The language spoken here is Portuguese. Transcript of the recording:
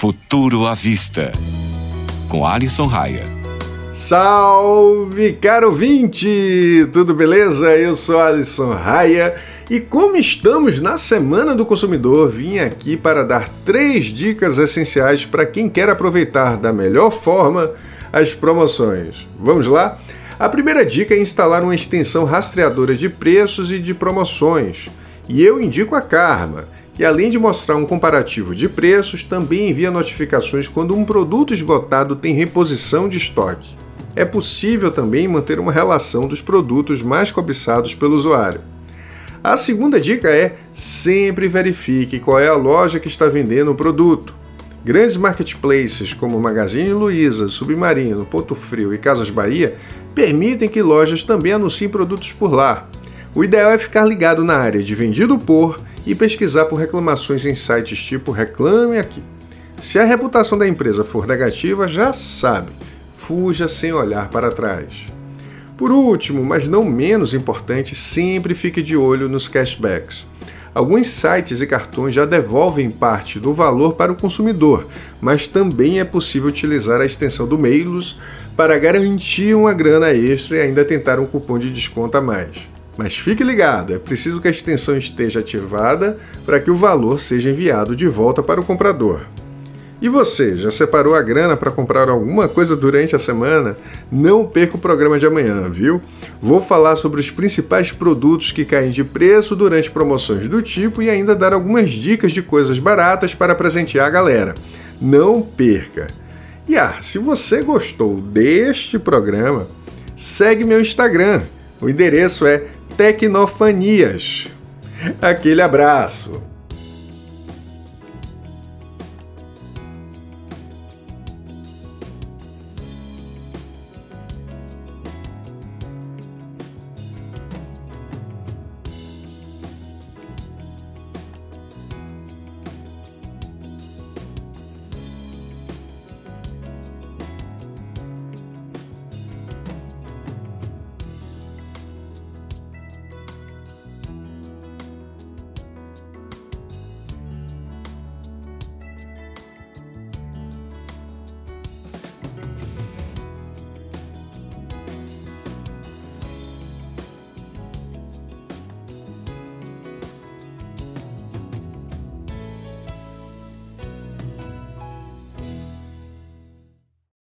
Futuro à Vista, com Alisson Raia. Salve, caro ouvinte! Tudo beleza? Eu sou Alisson Raia e como estamos na Semana do Consumidor, vim aqui para dar três dicas essenciais para quem quer aproveitar da melhor forma as promoções. Vamos lá? A primeira dica é instalar uma extensão rastreadora de preços e de promoções. E eu indico a Karma e além de mostrar um comparativo de preços, também envia notificações quando um produto esgotado tem reposição de estoque. É possível também manter uma relação dos produtos mais cobiçados pelo usuário. A segunda dica é: sempre verifique qual é a loja que está vendendo o produto. Grandes marketplaces como Magazine Luiza, Submarino, Ponto Frio e Casas Bahia permitem que lojas também anunciem produtos por lá. O ideal é ficar ligado na área de vendido por e pesquisar por reclamações em sites tipo Reclame Aqui. Se a reputação da empresa for negativa, já sabe, fuja sem olhar para trás. Por último, mas não menos importante, sempre fique de olho nos cashbacks. Alguns sites e cartões já devolvem parte do valor para o consumidor, mas também é possível utilizar a extensão do Meilos para garantir uma grana extra e ainda tentar um cupom de desconto a mais. Mas fique ligado, é preciso que a extensão esteja ativada para que o valor seja enviado de volta para o comprador. E você, já separou a grana para comprar alguma coisa durante a semana? Não perca o programa de amanhã, viu? Vou falar sobre os principais produtos que caem de preço durante promoções do tipo e ainda dar algumas dicas de coisas baratas para presentear a galera. Não perca! E ah, se você gostou deste programa, segue meu Instagram. O endereço é Tecnofanias. Aquele abraço!